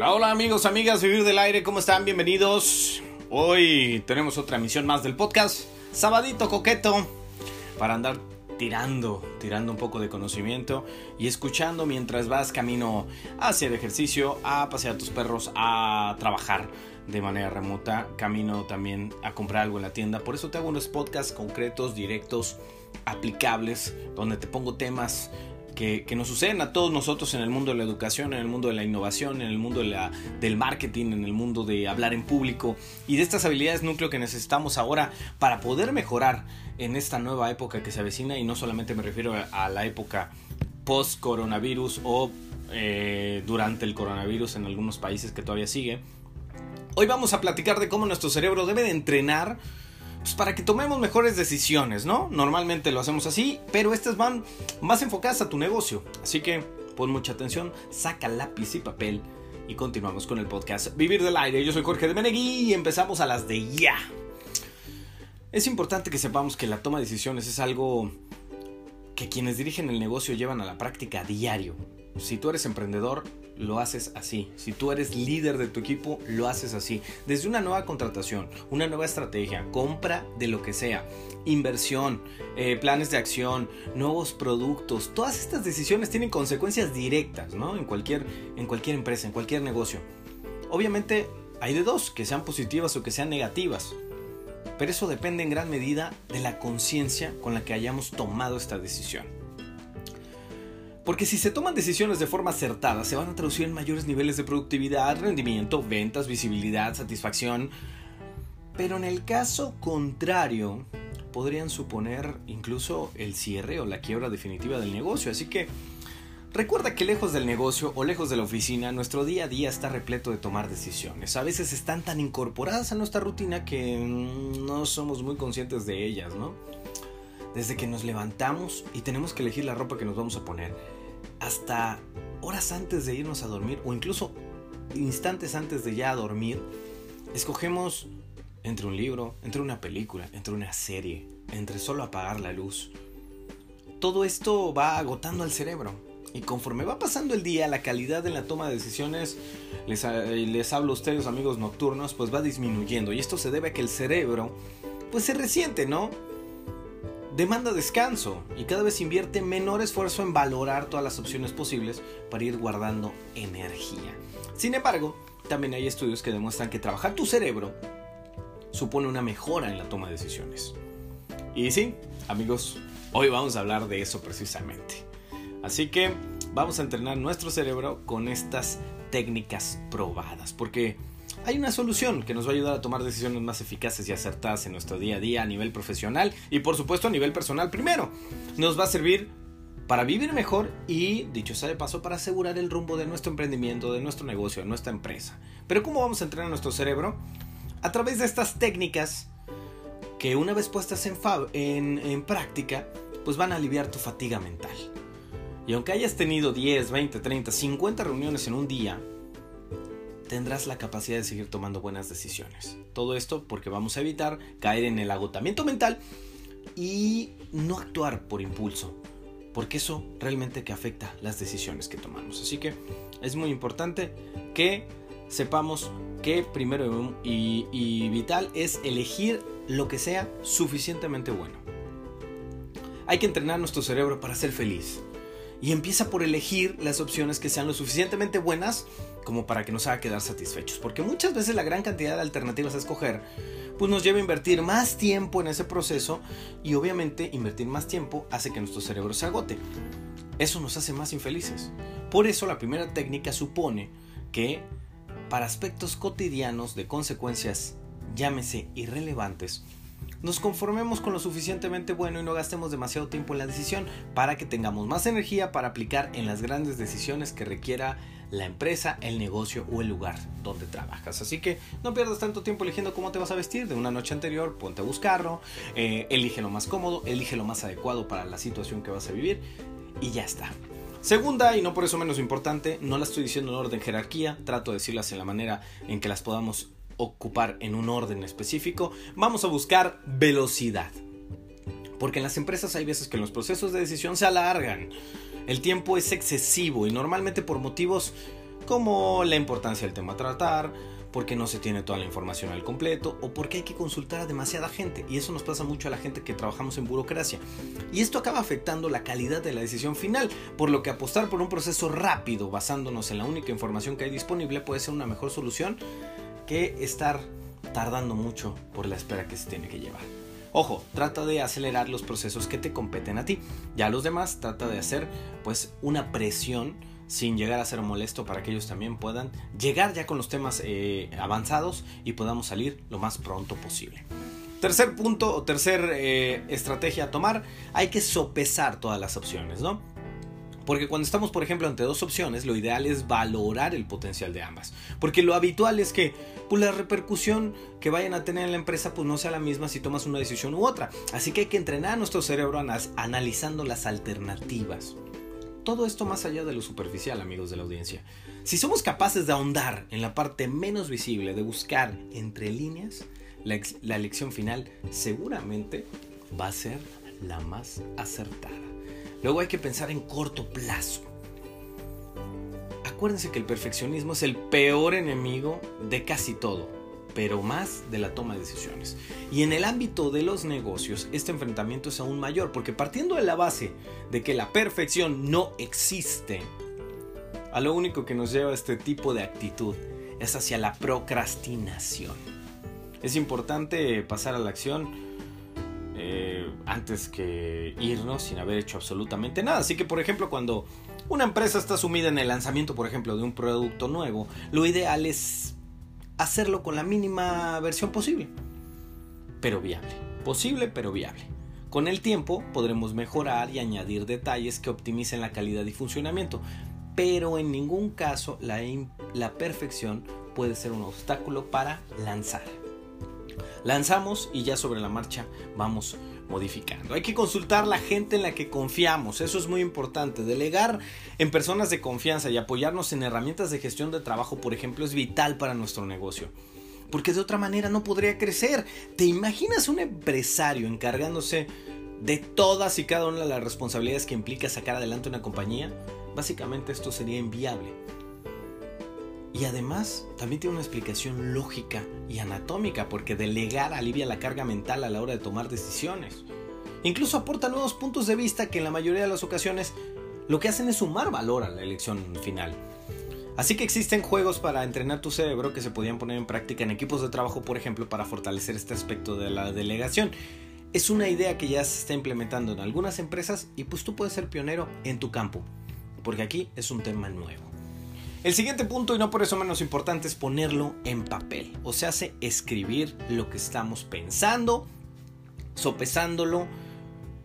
Hola, hola amigos, amigas, Vivir del Aire, ¿cómo están? Bienvenidos. Hoy tenemos otra emisión más del podcast, Sabadito Coqueto, para andar tirando, tirando un poco de conocimiento y escuchando mientras vas camino hacia el ejercicio, a pasear a tus perros, a trabajar de manera remota, camino también a comprar algo en la tienda. Por eso te hago unos podcasts concretos, directos, aplicables, donde te pongo temas que, nos suceden a todos nosotros en el mundo de la educación, en el mundo de la innovación, en el mundo de la, del marketing, en el mundo de hablar en público y de estas habilidades núcleo que necesitamos ahora para poder mejorar en esta nueva época que se avecina y no solamente me refiero a la época post coronavirus o eh, durante el coronavirus en algunos países que todavía sigue. Hoy vamos a platicar de cómo nuestro cerebro debe de entrenar pues para que tomemos mejores decisiones, ¿no? Normalmente lo hacemos así, pero estas van más enfocadas a tu negocio. Así que pon mucha atención, saca lápiz y papel y continuamos con el podcast Vivir del Aire. Yo soy Jorge de Menegui y empezamos a las de ya. Es importante que sepamos que la toma de decisiones es algo que quienes dirigen el negocio llevan a la práctica a diario. Si tú eres emprendedor, lo haces así. Si tú eres líder de tu equipo, lo haces así. Desde una nueva contratación, una nueva estrategia, compra de lo que sea, inversión, eh, planes de acción, nuevos productos, todas estas decisiones tienen consecuencias directas, ¿no? En cualquier, en cualquier empresa, en cualquier negocio. Obviamente hay de dos, que sean positivas o que sean negativas. Pero eso depende en gran medida de la conciencia con la que hayamos tomado esta decisión. Porque si se toman decisiones de forma acertada, se van a traducir en mayores niveles de productividad, rendimiento, ventas, visibilidad, satisfacción. Pero en el caso contrario, podrían suponer incluso el cierre o la quiebra definitiva del negocio. Así que recuerda que lejos del negocio o lejos de la oficina, nuestro día a día está repleto de tomar decisiones. A veces están tan incorporadas a nuestra rutina que no somos muy conscientes de ellas, ¿no? Desde que nos levantamos y tenemos que elegir la ropa que nos vamos a poner, hasta horas antes de irnos a dormir o incluso instantes antes de ya dormir, escogemos entre un libro, entre una película, entre una serie, entre solo apagar la luz. Todo esto va agotando al cerebro. Y conforme va pasando el día, la calidad en la toma de decisiones, les, les hablo a ustedes amigos nocturnos, pues va disminuyendo. Y esto se debe a que el cerebro, pues se resiente, ¿no? Demanda descanso y cada vez invierte menor esfuerzo en valorar todas las opciones posibles para ir guardando energía. Sin embargo, también hay estudios que demuestran que trabajar tu cerebro supone una mejora en la toma de decisiones. Y sí, amigos, hoy vamos a hablar de eso precisamente. Así que vamos a entrenar nuestro cerebro con estas técnicas probadas, porque hay una solución que nos va a ayudar a tomar decisiones más eficaces y acertadas en nuestro día a día a nivel profesional y por supuesto a nivel personal primero. Nos va a servir para vivir mejor y, dicho sea de paso, para asegurar el rumbo de nuestro emprendimiento, de nuestro negocio, de nuestra empresa. Pero ¿cómo vamos a entrenar nuestro cerebro? A través de estas técnicas que una vez puestas en, en, práctica, pues van a aliviar tu fatiga mental. Y aunque hayas tenido 10, 20, 30, 50 reuniones en un día, tendrás la capacidad de seguir tomando buenas decisiones. Todo esto porque vamos a evitar caer en el agotamiento mental y no actuar por impulso, porque eso realmente que afecta las decisiones que tomamos. Así que es muy importante que sepamos que primero y, y vital es elegir lo que sea suficientemente bueno. Hay que entrenar nuestro cerebro para ser feliz. Y empieza por elegir las opciones que sean lo suficientemente buenas como para que nos haga quedar satisfechos. Porque muchas veces la gran cantidad de alternativas a escoger pues nos lleva a invertir más tiempo en ese proceso y obviamente invertir más tiempo hace que nuestro cerebro se agote. Eso nos hace más infelices. Por eso la primera técnica supone que para aspectos cotidianos de consecuencias, llámese irrelevantes, nos conformemos con lo suficientemente bueno y no gastemos demasiado tiempo en la decisión para que tengamos más energía para aplicar en las grandes decisiones que requiera la empresa, el negocio o el lugar donde trabajas. Así que no pierdas tanto tiempo eligiendo cómo te vas a vestir. De una noche anterior, ponte a buscarlo, eh, elige lo más cómodo, elige lo más adecuado para la situación que vas a vivir y ya está. Segunda, y no por eso menos importante, no la estoy diciendo en orden jerarquía, trato de decirlas en la manera en que las podamos ocupar en un orden específico, vamos a buscar velocidad. Porque en las empresas hay veces que los procesos de decisión se alargan. El tiempo es excesivo y normalmente por motivos como la importancia del tema a tratar, porque no se tiene toda la información al completo o porque hay que consultar a demasiada gente. Y eso nos pasa mucho a la gente que trabajamos en burocracia. Y esto acaba afectando la calidad de la decisión final, por lo que apostar por un proceso rápido basándonos en la única información que hay disponible puede ser una mejor solución estar tardando mucho por la espera que se tiene que llevar. Ojo, trata de acelerar los procesos que te competen a ti. Ya los demás trata de hacer pues una presión sin llegar a ser molesto para que ellos también puedan llegar ya con los temas eh, avanzados y podamos salir lo más pronto posible. Tercer punto o tercer eh, estrategia a tomar, hay que sopesar todas las opciones, ¿no? Porque cuando estamos, por ejemplo, ante dos opciones, lo ideal es valorar el potencial de ambas. Porque lo habitual es que pues, la repercusión que vayan a tener en la empresa pues, no sea la misma si tomas una decisión u otra. Así que hay que entrenar a nuestro cerebro analizando las alternativas. Todo esto más allá de lo superficial, amigos de la audiencia. Si somos capaces de ahondar en la parte menos visible, de buscar entre líneas, la, la elección final seguramente va a ser la más acertada. Luego hay que pensar en corto plazo. Acuérdense que el perfeccionismo es el peor enemigo de casi todo pero más de la toma de decisiones. Y en el ámbito de los negocios, este enfrentamiento es aún mayor, porque partiendo de la base de que la perfección no existe, a lo único que nos lleva este tipo de actitud es hacia la procrastinación. Es importante pasar a la acción eh, antes que irnos sin haber hecho absolutamente nada. Así que, por ejemplo, cuando una empresa está sumida en el lanzamiento, por ejemplo, de un producto nuevo, lo ideal es hacerlo con la mínima versión posible, pero viable. Posible, pero viable. Con el tiempo podremos mejorar y añadir detalles que optimicen la calidad y funcionamiento, pero en ningún caso la, la perfección puede ser un obstáculo para lanzar. Lanzamos y ya sobre la marcha vamos modificando. Hay que consultar la gente en la que confiamos, eso es muy importante. Delegar en personas de confianza y apoyarnos en herramientas de gestión de trabajo, por ejemplo, es vital para nuestro negocio. Porque de otra manera no podría crecer. ¿Te imaginas un empresario encargándose de todas y cada una de las responsabilidades que implica sacar adelante una compañía? Básicamente esto sería inviable. Y además también tiene una explicación lógica y anatómica porque delegar alivia la carga mental a la hora de tomar decisiones. Incluso aporta nuevos puntos de vista que en la mayoría de las ocasiones lo que hacen es sumar valor a la elección final. Así que existen juegos para entrenar tu cerebro que se podían poner en práctica en equipos de trabajo, por ejemplo, para fortalecer este aspecto de la delegación. Es una idea que ya se está implementando en algunas empresas y pues tú puedes ser pionero en tu campo, porque aquí es un tema nuevo. El siguiente punto, y no por eso menos importante, es ponerlo en papel. O sea, hace escribir lo que estamos pensando, sopesándolo,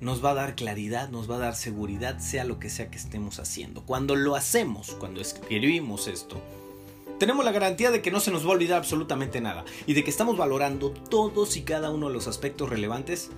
nos va a dar claridad, nos va a dar seguridad, sea lo que sea que estemos haciendo. Cuando lo hacemos, cuando escribimos esto, tenemos la garantía de que no se nos va a olvidar absolutamente nada y de que estamos valorando todos y cada uno de los aspectos relevantes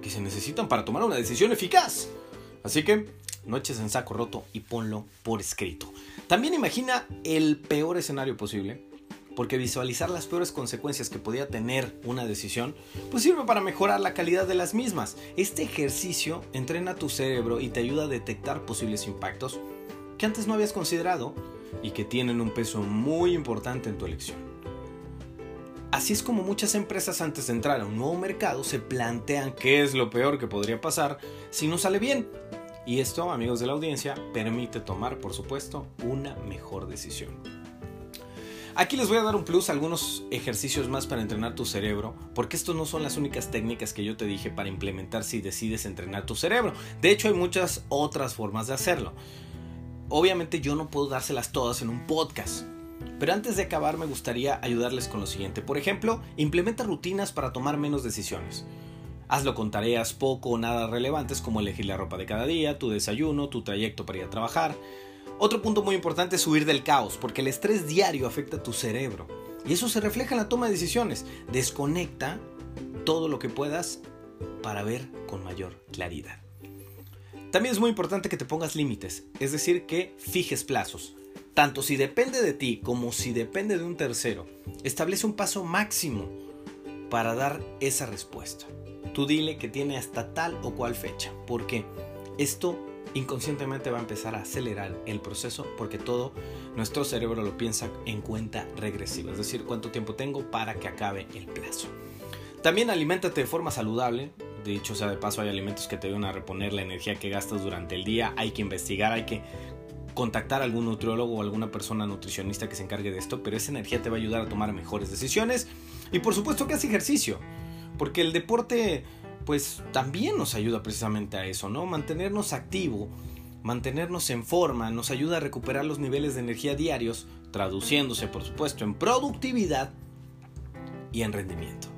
que se necesitan para tomar una decisión eficaz. Así que no eches en saco roto y ponlo por escrito. También imagina el peor escenario posible, porque visualizar las peores consecuencias que podía tener una decisión, pues sirve para mejorar la calidad de las mismas. Este ejercicio entrena tu cerebro y te ayuda a detectar posibles impactos que antes no habías considerado y que tienen un peso muy importante en tu elección. Así es como muchas empresas antes de entrar a un nuevo mercado se plantean qué es lo peor que podría pasar si no sale bien y esto, amigos de la audiencia, permite tomar, por supuesto, una mejor decisión. Aquí les voy a dar un plus, algunos ejercicios más para entrenar tu cerebro, porque estos no son las únicas técnicas que yo te dije para implementar si decides entrenar tu cerebro. De hecho, hay muchas otras formas de hacerlo. Obviamente yo no puedo dárselas todas en un podcast, pero antes de acabar me gustaría ayudarles con lo siguiente. Por ejemplo, implementa rutinas para tomar menos decisiones. Hazlo con tareas poco o nada relevantes como elegir la ropa de cada día, tu desayuno, tu trayecto para ir a trabajar. Otro punto muy importante es huir del caos, porque el estrés diario afecta a tu cerebro. Y eso se refleja en la toma de decisiones. Desconecta todo lo que puedas para ver con mayor claridad. También es muy importante que te pongas límites, es decir, que fijes plazos. Tanto si depende de ti como si depende de un tercero, establece un paso máximo para dar esa respuesta. Tú dile que tiene hasta tal o cual fecha, porque esto inconscientemente va a empezar a acelerar el proceso porque todo nuestro cerebro lo piensa en cuenta regresiva, es decir, cuánto tiempo tengo para que acabe el plazo. También aliméntate de forma saludable. Dicho sea de paso, hay alimentos que te ayudan a reponer la energía que gastas durante el día. Hay que investigar, hay que contactar a algún nutriólogo o alguna persona nutricionista que se encargue de esto, pero esa energía te va a ayudar a tomar mejores decisiones. Y por supuesto que haz ejercicio, porque el deporte pues también nos ayuda precisamente a eso, ¿no? Mantenernos activo, mantenernos en forma, nos ayuda a recuperar los niveles de energía diarios, traduciéndose por supuesto en productividad y en rendimiento.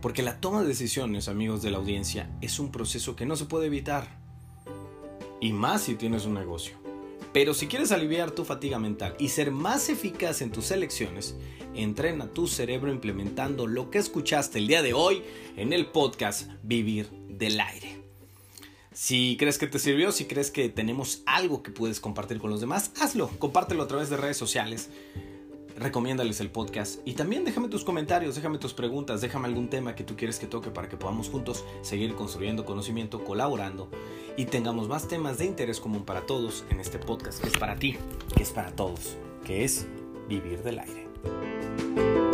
Porque la toma de decisiones, amigos de la audiencia, es un proceso que no se puede evitar. Y más si tienes un negocio. Pero si quieres aliviar tu fatiga mental y ser más eficaz en tus elecciones, entrena tu cerebro implementando lo que escuchaste el día de hoy en el podcast Vivir del Aire. Si crees que te sirvió, si crees que tenemos algo que puedes compartir con los demás, hazlo, compártelo a través de redes sociales recomiéndales el podcast y también déjame tus comentarios, déjame tus preguntas, déjame algún tema que tú quieres que toque para que podamos juntos seguir construyendo conocimiento, colaborando y tengamos más temas de interés común para todos en este podcast que es para ti, que es para todos, que es vivir del aire.